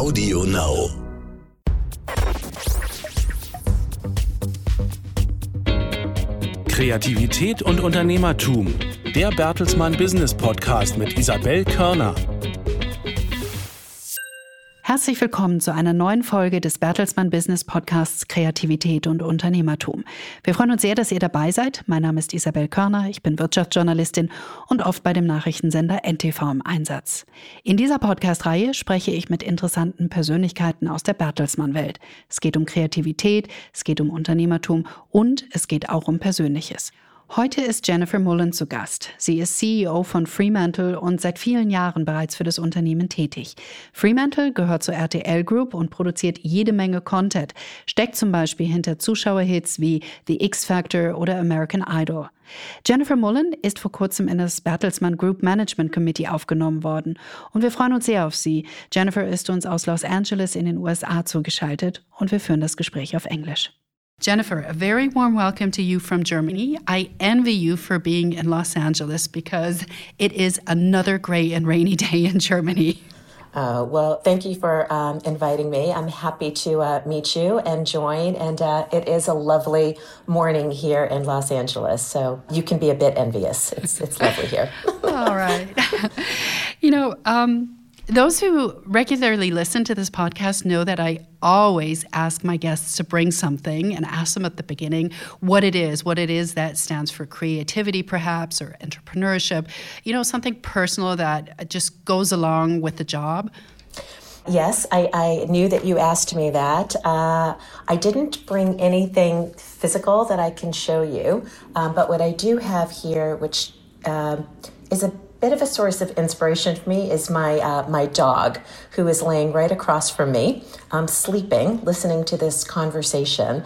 Audio Now. Kreativität und Unternehmertum. Der Bertelsmann Business Podcast mit Isabel Körner. Herzlich willkommen zu einer neuen Folge des Bertelsmann Business Podcasts Kreativität und Unternehmertum. Wir freuen uns sehr, dass ihr dabei seid. Mein Name ist Isabel Körner, ich bin Wirtschaftsjournalistin und oft bei dem Nachrichtensender NTV im Einsatz. In dieser Podcast-Reihe spreche ich mit interessanten Persönlichkeiten aus der Bertelsmann-Welt. Es geht um Kreativität, es geht um Unternehmertum und es geht auch um Persönliches. Heute ist Jennifer Mullen zu Gast. Sie ist CEO von Fremantle und seit vielen Jahren bereits für das Unternehmen tätig. Fremantle gehört zur RTL Group und produziert jede Menge Content, steckt zum Beispiel hinter Zuschauerhits wie The X Factor oder American Idol. Jennifer Mullen ist vor kurzem in das Bertelsmann Group Management Committee aufgenommen worden und wir freuen uns sehr auf sie. Jennifer ist uns aus Los Angeles in den USA zugeschaltet und wir führen das Gespräch auf Englisch. Jennifer, a very warm welcome to you from Germany. I envy you for being in Los Angeles because it is another gray and rainy day in Germany. Uh, well, thank you for um, inviting me. I'm happy to uh, meet you and join. And uh, it is a lovely morning here in Los Angeles. So you can be a bit envious. It's, it's lovely here. All right. you know, um, those who regularly listen to this podcast know that I always ask my guests to bring something and ask them at the beginning what it is, what it is that stands for creativity, perhaps, or entrepreneurship, you know, something personal that just goes along with the job. Yes, I, I knew that you asked me that. Uh, I didn't bring anything physical that I can show you, um, but what I do have here, which um, is a bit of a source of inspiration for me is my uh, my dog, who is laying right across from me, um, sleeping, listening to this conversation.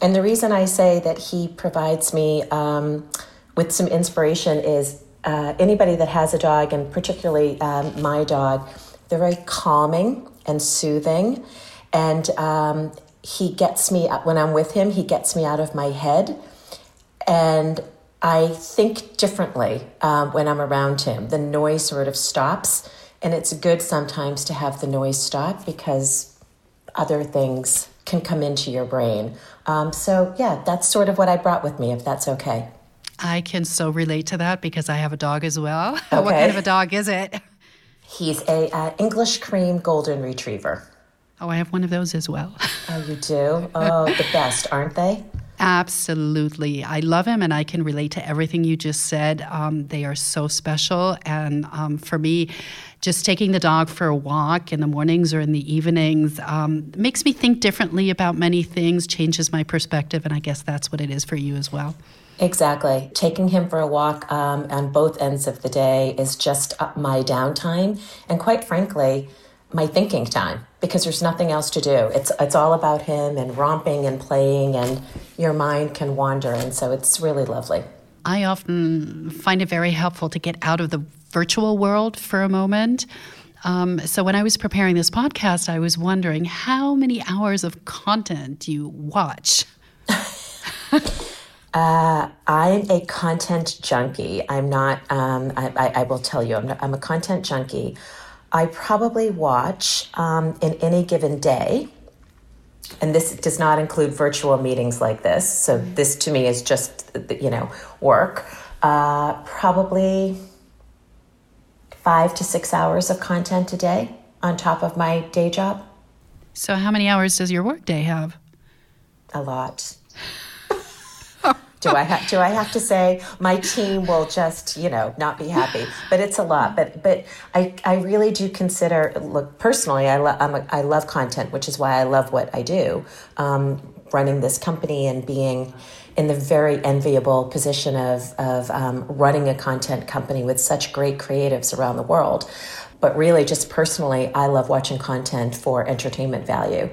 And the reason I say that he provides me um, with some inspiration is uh, anybody that has a dog, and particularly um, my dog, they're very calming and soothing, and um, he gets me when I'm with him. He gets me out of my head, and I think differently um, when I'm around him. The noise sort of stops, and it's good sometimes to have the noise stop because other things can come into your brain. Um, so, yeah, that's sort of what I brought with me, if that's okay. I can so relate to that because I have a dog as well. Okay. what kind of a dog is it? He's a uh, English cream golden retriever. Oh, I have one of those as well. oh, you do? Oh, the best, aren't they? Absolutely. I love him and I can relate to everything you just said. Um, they are so special. And um, for me, just taking the dog for a walk in the mornings or in the evenings um, makes me think differently about many things, changes my perspective. And I guess that's what it is for you as well. Exactly. Taking him for a walk um, on both ends of the day is just my downtime. And quite frankly, my thinking time because there's nothing else to do. It's it's all about him and romping and playing and your mind can wander and so it's really lovely. I often find it very helpful to get out of the virtual world for a moment. Um, so when I was preparing this podcast, I was wondering how many hours of content do you watch? Uh, I'm a content junkie. I'm not. Um, I, I, I, will tell you, I'm, not, I'm a content junkie. I probably watch um, in any given day, and this does not include virtual meetings like this. So this to me is just you know work. Uh, probably five to six hours of content a day on top of my day job. So how many hours does your workday have? A lot. Do I have do I have to say my team will just you know not be happy? But it's a lot. But but I I really do consider look personally I love I'm a, I love content, which is why I love what I do. Um, running this company and being in the very enviable position of of um, running a content company with such great creatives around the world. But really, just personally, I love watching content for entertainment value.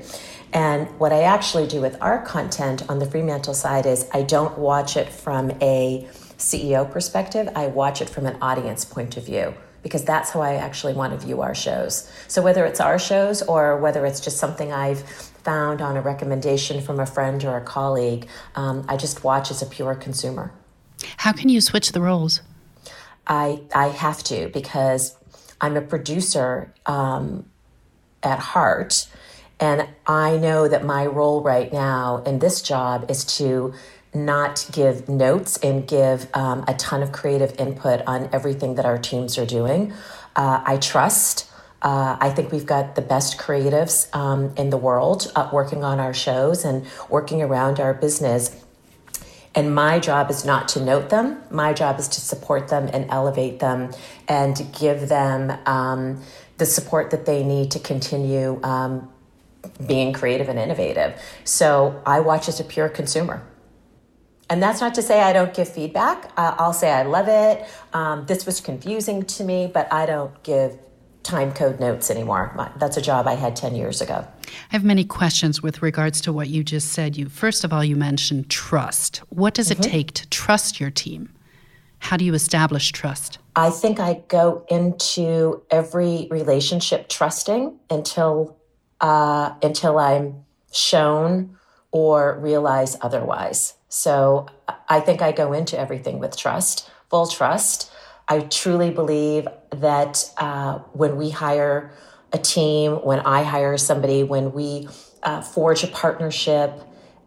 And what I actually do with our content on the Fremantle side is I don't watch it from a CEO perspective, I watch it from an audience point of view because that's how I actually want to view our shows. So whether it's our shows or whether it's just something I've found on a recommendation from a friend or a colleague, um, I just watch as a pure consumer. How can you switch the roles? I I have to because I'm a producer. Um, at heart. And I know that my role right now in this job is to not give notes and give um, a ton of creative input on everything that our teams are doing. Uh, I trust. Uh, I think we've got the best creatives um, in the world uh, working on our shows and working around our business. And my job is not to note them. My job is to support them and elevate them and give them um, the support that they need to continue um, being creative and innovative. So I watch as a pure consumer. And that's not to say I don't give feedback. Uh, I'll say I love it. Um, this was confusing to me, but I don't give time code notes anymore. My, that's a job I had 10 years ago. I have many questions with regards to what you just said. You first of all you mentioned trust. What does mm-hmm. it take to trust your team? How do you establish trust? I think I go into every relationship trusting until uh, until I'm shown or realize otherwise. So I think I go into everything with trust, full trust. I truly believe that uh, when we hire a team, when I hire somebody, when we uh, forge a partnership,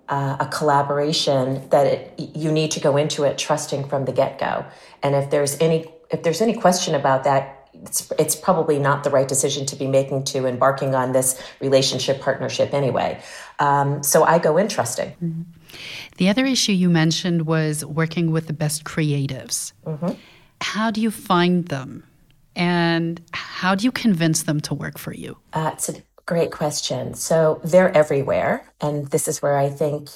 uh, a collaboration, that it, you need to go into it trusting from the get go. And if there's any if there's any question about that, it's, it's probably not the right decision to be making to embarking on this relationship partnership anyway. Um, so I go in trusting. Mm-hmm. The other issue you mentioned was working with the best creatives. Mm-hmm. How do you find them? And how do you convince them to work for you? Uh, it's a great question. So they're everywhere. And this is where I think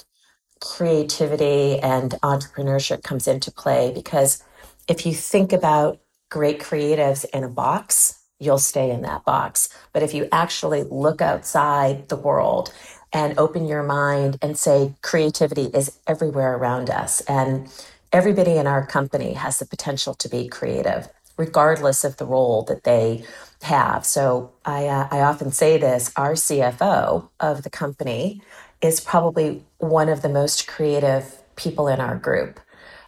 creativity and entrepreneurship comes into play because if you think about great creatives in a box, you'll stay in that box. But if you actually look outside the world and open your mind and say creativity is everywhere around us and everybody in our company has the potential to be creative regardless of the role that they have so i, uh, I often say this our cfo of the company is probably one of the most creative people in our group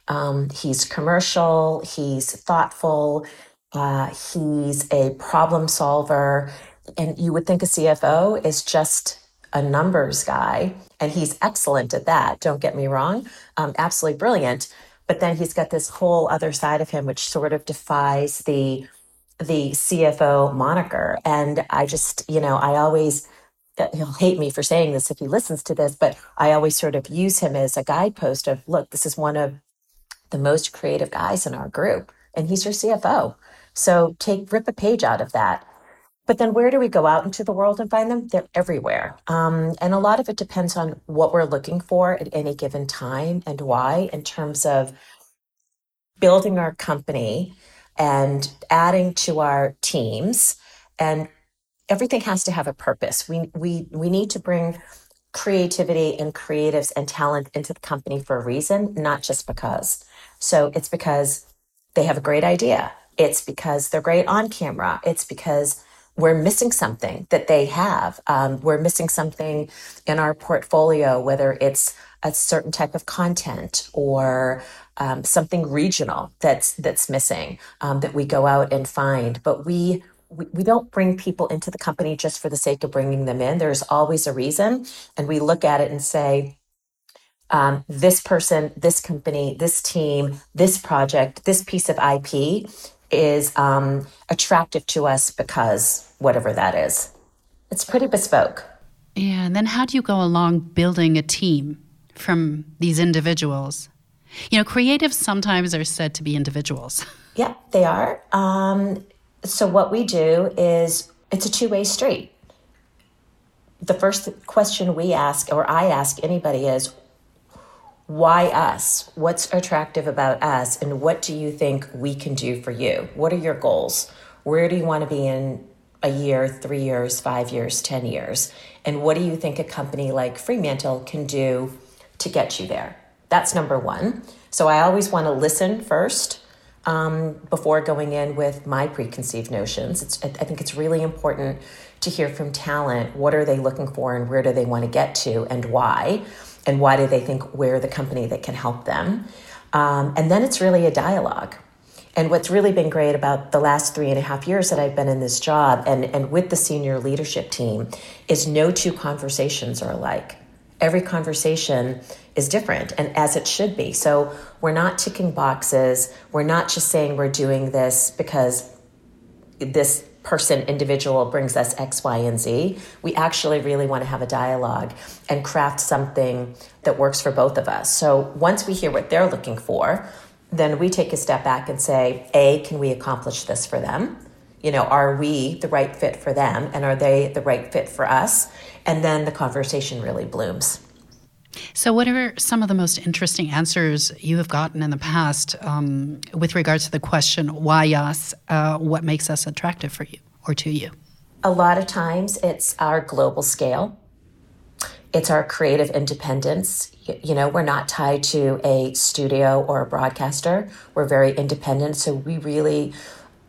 um, he's commercial he's thoughtful uh, he's a problem solver and you would think a cfo is just a numbers guy, and he's excellent at that. Don't get me wrong, um, absolutely brilliant. But then he's got this whole other side of him, which sort of defies the the CFO moniker. And I just, you know, I always uh, he'll hate me for saying this if he listens to this, but I always sort of use him as a guidepost of look, this is one of the most creative guys in our group, and he's your CFO. So take rip a page out of that but then where do we go out into the world and find them? They're everywhere. Um, and a lot of it depends on what we're looking for at any given time and why, in terms of building our company and adding to our teams. And everything has to have a purpose. We, we, we need to bring creativity and creatives and talent into the company for a reason, not just because. So it's because they have a great idea. It's because they're great on camera. It's because we're missing something that they have. Um, we're missing something in our portfolio, whether it's a certain type of content or um, something regional that's that's missing um, that we go out and find. But we, we we don't bring people into the company just for the sake of bringing them in. There's always a reason, and we look at it and say. Um, this person, this company, this team, this project, this piece of IP is um, attractive to us because whatever that is. It's pretty bespoke. Yeah, and then how do you go along building a team from these individuals? You know, creatives sometimes are said to be individuals. Yeah, they are. Um, so what we do is it's a two way street. The first question we ask, or I ask anybody, is why us? What's attractive about us? And what do you think we can do for you? What are your goals? Where do you want to be in a year, three years, five years, 10 years? And what do you think a company like Fremantle can do to get you there? That's number one. So I always want to listen first um, before going in with my preconceived notions. It's, I think it's really important to hear from talent what are they looking for and where do they want to get to and why and why do they think we're the company that can help them. Um, and then it's really a dialogue. And what's really been great about the last three and a half years that I've been in this job and, and with the senior leadership team is no two conversations are alike. Every conversation is different and as it should be. So we're not ticking boxes. We're not just saying we're doing this because this person, individual brings us X, Y, and Z. We actually really want to have a dialogue and craft something that works for both of us. So once we hear what they're looking for, then we take a step back and say, A, can we accomplish this for them? You know, are we the right fit for them and are they the right fit for us? And then the conversation really blooms. So, what are some of the most interesting answers you have gotten in the past um, with regards to the question, why us? Uh, what makes us attractive for you or to you? A lot of times it's our global scale, it's our creative independence. You know, we're not tied to a studio or a broadcaster, we're very independent. So, we really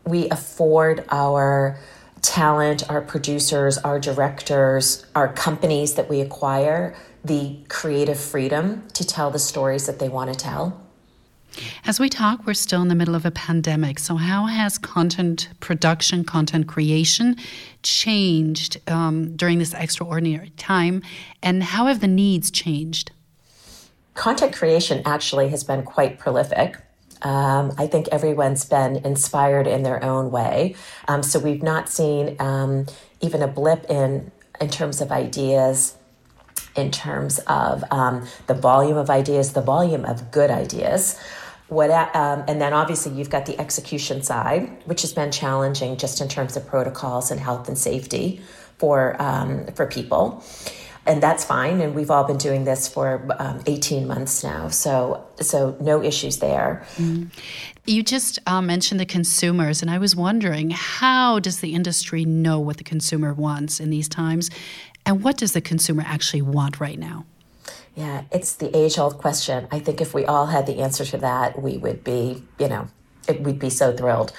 we afford our talent, our producers, our directors, our companies that we acquire the creative freedom to tell the stories that they want to tell. As we talk, we're still in the middle of a pandemic. So, how has content production, content creation changed um, during this extraordinary time? And how have the needs changed? Content creation actually has been quite prolific. Um, I think everyone's been inspired in their own way. Um, so, we've not seen um, even a blip in, in terms of ideas in terms of um, the volume of ideas, the volume of good ideas. What, um, and then obviously you've got the execution side, which has been challenging just in terms of protocols and health and safety for um, for people, and that's fine. And we've all been doing this for um, eighteen months now, so so no issues there. Mm. You just uh, mentioned the consumers, and I was wondering how does the industry know what the consumer wants in these times, and what does the consumer actually want right now? Yeah, it's the age old question. I think if we all had the answer to that, we would be, you know, it, we'd be so thrilled.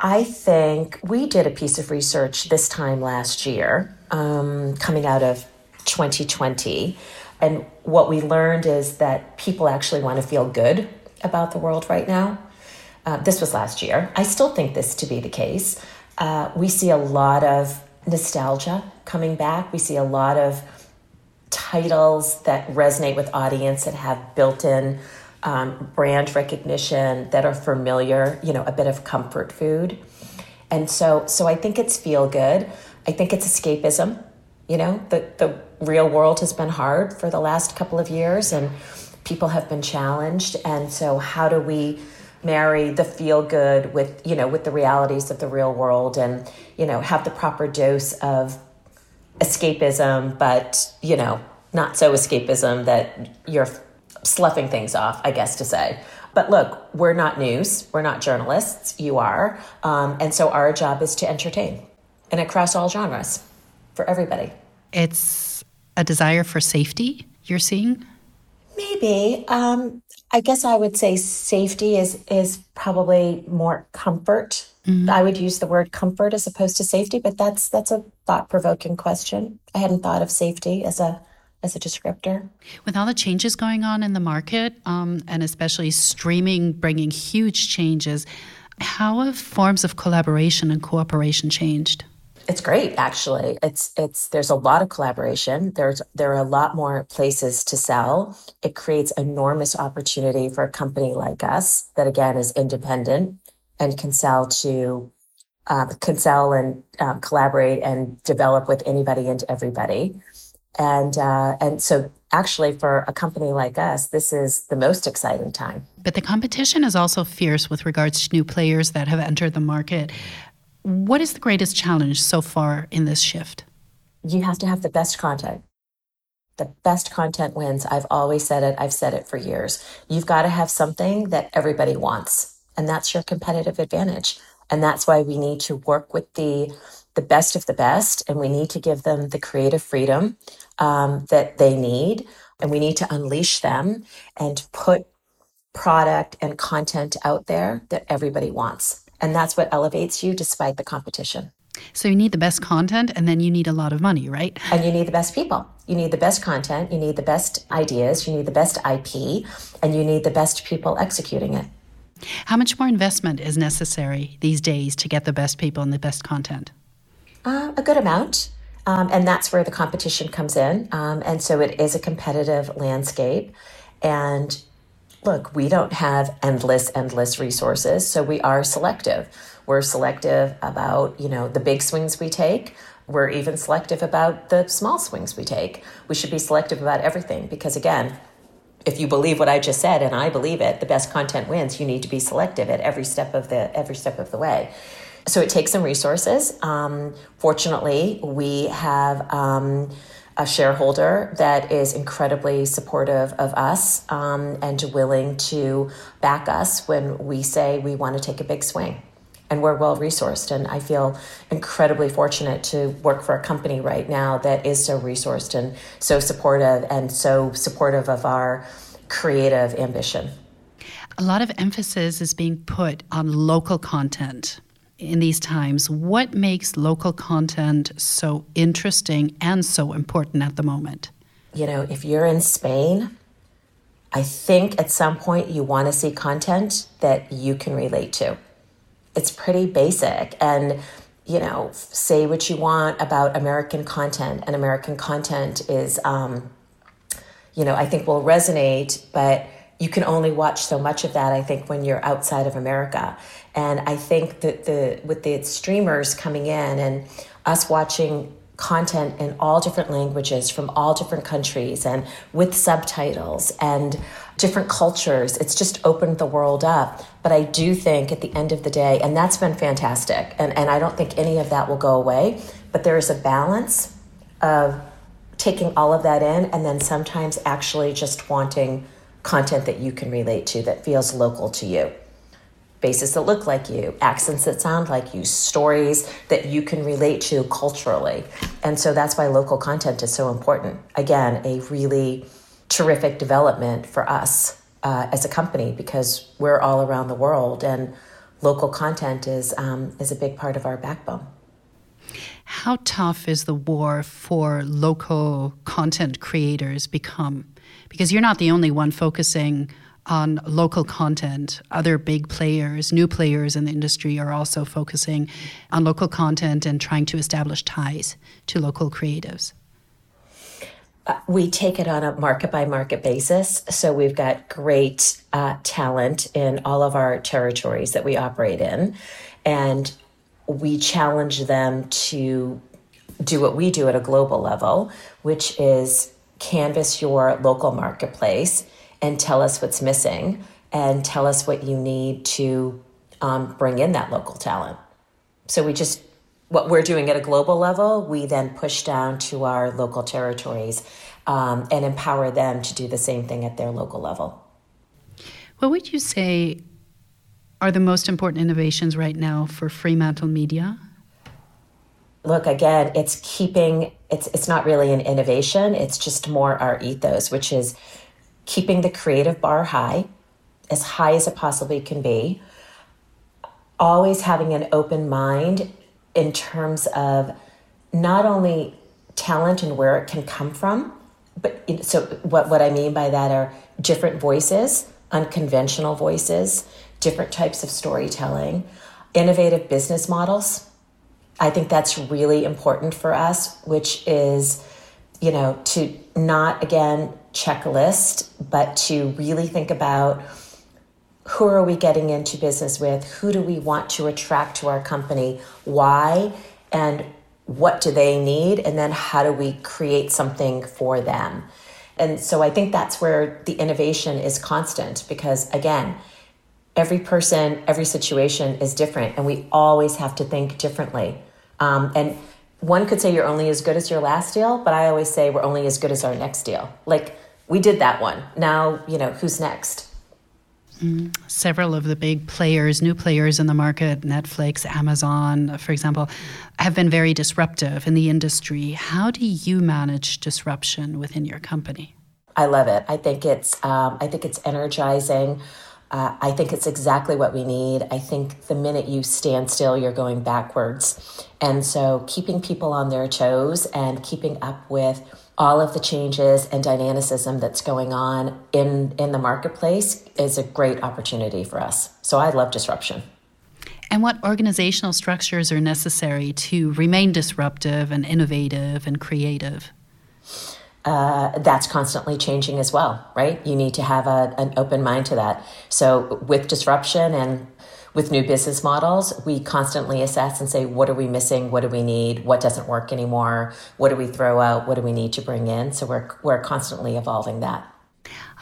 I think we did a piece of research this time last year, um, coming out of 2020. And what we learned is that people actually want to feel good about the world right now. Uh, this was last year. I still think this to be the case. Uh, we see a lot of nostalgia coming back. We see a lot of titles that resonate with audience that have built-in um, brand recognition that are familiar. You know, a bit of comfort food, and so so I think it's feel good. I think it's escapism. You know, the the real world has been hard for the last couple of years, and people have been challenged. And so, how do we marry the feel good with you know with the realities of the real world and you know have the proper dose of escapism but you know not so escapism that you're sloughing things off i guess to say. But look we're not news. We're not journalists. You are. Um, and so our job is to entertain. And across all genres. For everybody. It's a desire for safety you're seeing? Maybe. Um, I guess I would say safety is is probably more comfort. Mm-hmm. I would use the word comfort as opposed to safety, but that's that's a thought provoking question. I hadn't thought of safety as a as a descriptor. With all the changes going on in the market, um, and especially streaming bringing huge changes, how have forms of collaboration and cooperation changed? It's great, actually. It's it's there's a lot of collaboration. There's there are a lot more places to sell. It creates enormous opportunity for a company like us that again is independent and can sell to um, can sell and um, collaborate and develop with anybody and everybody. And uh, and so actually for a company like us, this is the most exciting time. But the competition is also fierce with regards to new players that have entered the market. What is the greatest challenge so far in this shift? You have to have the best content. The best content wins. I've always said it. I've said it for years. You've got to have something that everybody wants, and that's your competitive advantage. And that's why we need to work with the the best of the best, and we need to give them the creative freedom um, that they need, and we need to unleash them and put product and content out there that everybody wants. And that's what elevates you despite the competition. So you need the best content and then you need a lot of money, right? And you need the best people. You need the best content, you need the best ideas, you need the best IP, and you need the best people executing it. How much more investment is necessary these days to get the best people and the best content? Uh, a good amount. Um, and that's where the competition comes in. Um, and so it is a competitive landscape. And look, we don't have endless, endless resources. So we are selective. We're selective about, you know, the big swings we take. We're even selective about the small swings we take. We should be selective about everything because, again, if you believe what I just said, and I believe it, the best content wins. You need to be selective at every step of the every step of the way. So it takes some resources. Um, fortunately, we have um, a shareholder that is incredibly supportive of us um, and willing to back us when we say we want to take a big swing. And we're well resourced. And I feel incredibly fortunate to work for a company right now that is so resourced and so supportive and so supportive of our creative ambition. A lot of emphasis is being put on local content in these times. What makes local content so interesting and so important at the moment? You know, if you're in Spain, I think at some point you want to see content that you can relate to. It's pretty basic. And, you know, say what you want about American content, and American content is, um, you know, I think will resonate, but you can only watch so much of that i think when you're outside of america. And i think that the with the streamers coming in and us watching content in all different languages from all different countries and with subtitles and different cultures it's just opened the world up. But i do think at the end of the day and that's been fantastic and, and i don't think any of that will go away but there is a balance of taking all of that in and then sometimes actually just wanting content that you can relate to that feels local to you. Faces that look like you, accents that sound like you, stories that you can relate to culturally. And so that's why local content is so important. Again, a really terrific development for us uh, as a company because we're all around the world and local content is, um, is a big part of our backbone. How tough is the war for local content creators become? Because you're not the only one focusing on local content. Other big players, new players in the industry, are also focusing on local content and trying to establish ties to local creatives. Uh, we take it on a market by market basis. So we've got great uh, talent in all of our territories that we operate in. And we challenge them to do what we do at a global level, which is canvas your local marketplace and tell us what's missing and tell us what you need to um, bring in that local talent. So we just, what we're doing at a global level, we then push down to our local territories um, and empower them to do the same thing at their local level. What would you say are the most important innovations right now for Fremantle Media? look again it's keeping it's it's not really an innovation. It's just more our ethos which is keeping the creative bar high as high as it possibly can be. Always having an open mind in terms of not only talent and where it can come from but so what what I mean by that are different voices unconventional voices different types of storytelling innovative business models I think that's really important for us, which is, you know, to not again checklist, but to really think about who are we getting into business with? Who do we want to attract to our company? Why? And what do they need? And then how do we create something for them? And so I think that's where the innovation is constant because, again, every person, every situation is different, and we always have to think differently. Um, and one could say you're only as good as your last deal, but I always say we're only as good as our next deal. Like we did that one. Now, you know, who's next? Mm, several of the big players, new players in the market, Netflix, Amazon, for example, have been very disruptive in the industry. How do you manage disruption within your company? I love it. I think it's um, I think it's energizing. Uh, I think it's exactly what we need. I think the minute you stand still, you're going backwards. And so, keeping people on their toes and keeping up with all of the changes and dynamicism that's going on in, in the marketplace is a great opportunity for us. So, I love disruption. And what organizational structures are necessary to remain disruptive and innovative and creative? Uh, that's constantly changing as well, right? You need to have a, an open mind to that. So, with disruption and with new business models, we constantly assess and say, what are we missing? What do we need? What doesn't work anymore? What do we throw out? What do we need to bring in? So, we're, we're constantly evolving that.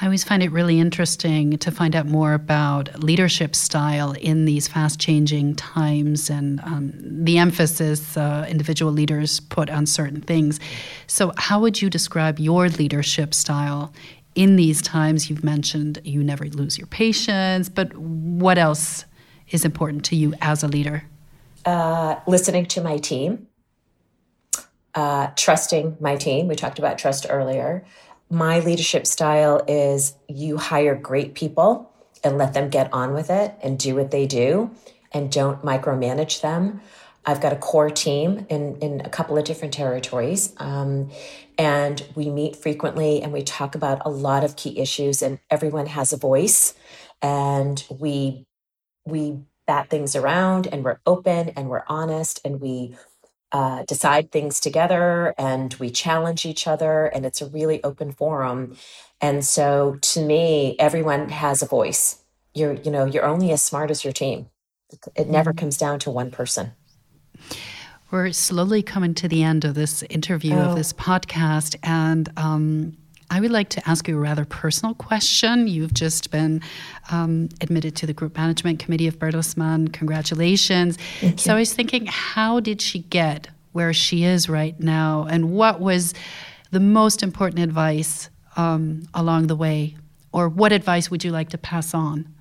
I always find it really interesting to find out more about leadership style in these fast changing times and um, the emphasis uh, individual leaders put on certain things. So, how would you describe your leadership style in these times? You've mentioned you never lose your patience, but what else is important to you as a leader? Uh, listening to my team, uh, trusting my team. We talked about trust earlier my leadership style is you hire great people and let them get on with it and do what they do and don't micromanage them. I've got a core team in, in a couple of different territories. Um, and we meet frequently and we talk about a lot of key issues and everyone has a voice and we we bat things around and we're open and we're honest and we uh, decide things together and we challenge each other and it's a really open forum and so to me everyone has a voice you're you know you're only as smart as your team it never mm-hmm. comes down to one person we're slowly coming to the end of this interview oh. of this podcast and um, I would like to ask you a rather personal question. You've just been um, admitted to the Group Management Committee of Bertelsmann. Congratulations. So I was thinking, how did she get where she is right now? And what was the most important advice um, along the way? Or what advice would you like to pass on?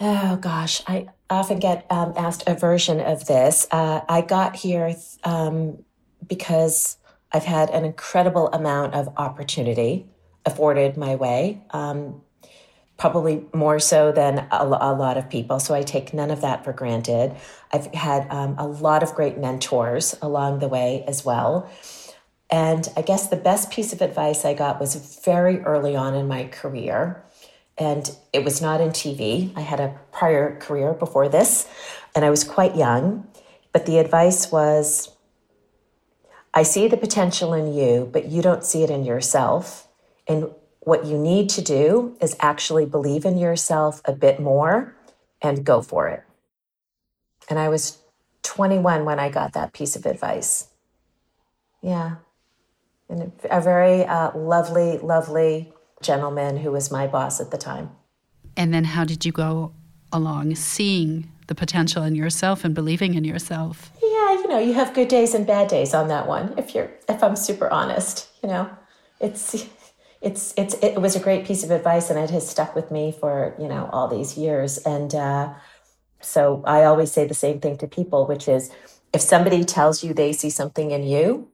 Oh, gosh. I often get um, asked a version of this. Uh, I got here um, because I've had an incredible amount of opportunity afforded my way, um, probably more so than a, a, lot of people. So I take none of that for granted. I've had um, a lot of great mentors along the way as well. And I guess the best piece of advice I got was very early on in my career. And it was not in TV. I had a prior career before this, and I was quite young. But the advice was I see the potential in you, but you don't see it in yourself. And what you need to do is actually believe in yourself a bit more and go for it. And I was 21 when I got that piece of advice. Yeah. And a very uh, lovely, lovely gentleman who was my boss at the time. And then how did you go along seeing the potential in yourself and believing in yourself? Know, you have good days and bad days on that one. If you're, if I'm super honest, you know, it's, it's, it's, it was a great piece of advice, and it has stuck with me for you know all these years. And uh, so I always say the same thing to people, which is, if somebody tells you they see something in you,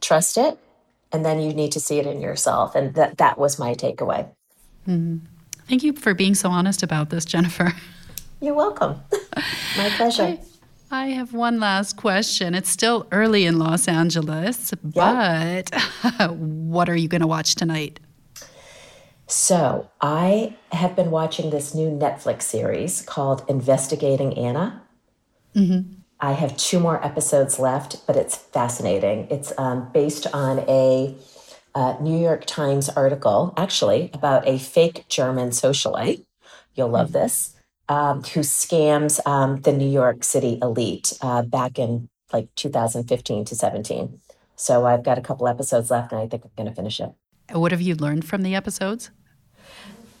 trust it, and then you need to see it in yourself. And that that was my takeaway. Mm-hmm. Thank you for being so honest about this, Jennifer. You're welcome. My pleasure. I, I, have one last question. It's still early in Los Angeles, but what are you going to watch tonight? So, I have been watching this new Netflix series called Investigating Anna. Mm-hmm. I have two more episodes left, but it's fascinating. It's um, based on a uh, New York Times article, actually, about a fake German socialite. You'll love mm-hmm. this um, who scams um, the New York City elite uh, back in like 2015 to 17. So I've got a couple episodes left, and I think I'm going to finish it. What have you learned from the episodes?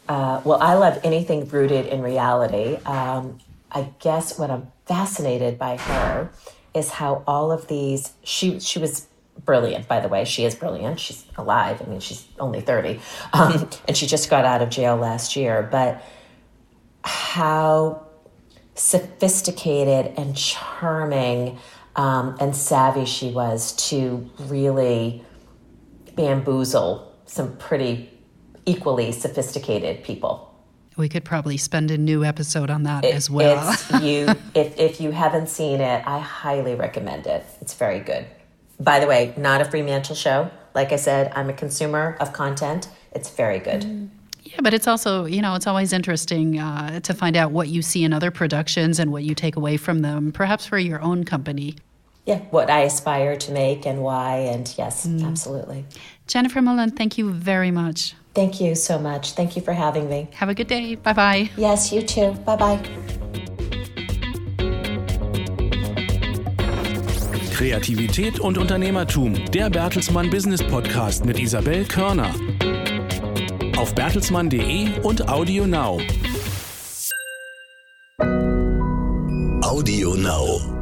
Uh, well, I love anything rooted in reality. Um, I guess what I'm fascinated by her is how all of these she she was brilliant by the way she is brilliant she's alive i mean she's only 30 um, and she just got out of jail last year but how sophisticated and charming um, and savvy she was to really bamboozle some pretty equally sophisticated people. We could probably spend a new episode on that it, as well. you, if, if you haven't seen it, I highly recommend it. It's very good. By the way, not a Fremantle show. Like I said, I'm a consumer of content. It's very good. Mm. Yeah, but it's also, you know, it's always interesting uh, to find out what you see in other productions and what you take away from them, perhaps for your own company. Yeah, what I aspire to make and why. And yes, mm. absolutely. Jennifer Mullin, thank you very much. Thank you so much. Thank you for having me. Have a good day. Bye bye. Yes, you too. Bye bye. Kreativität und Unternehmertum, der Bertelsmann Business Podcast mit Isabelle Körner. Auf bertelsmann.de und Audio Now. Audio Now.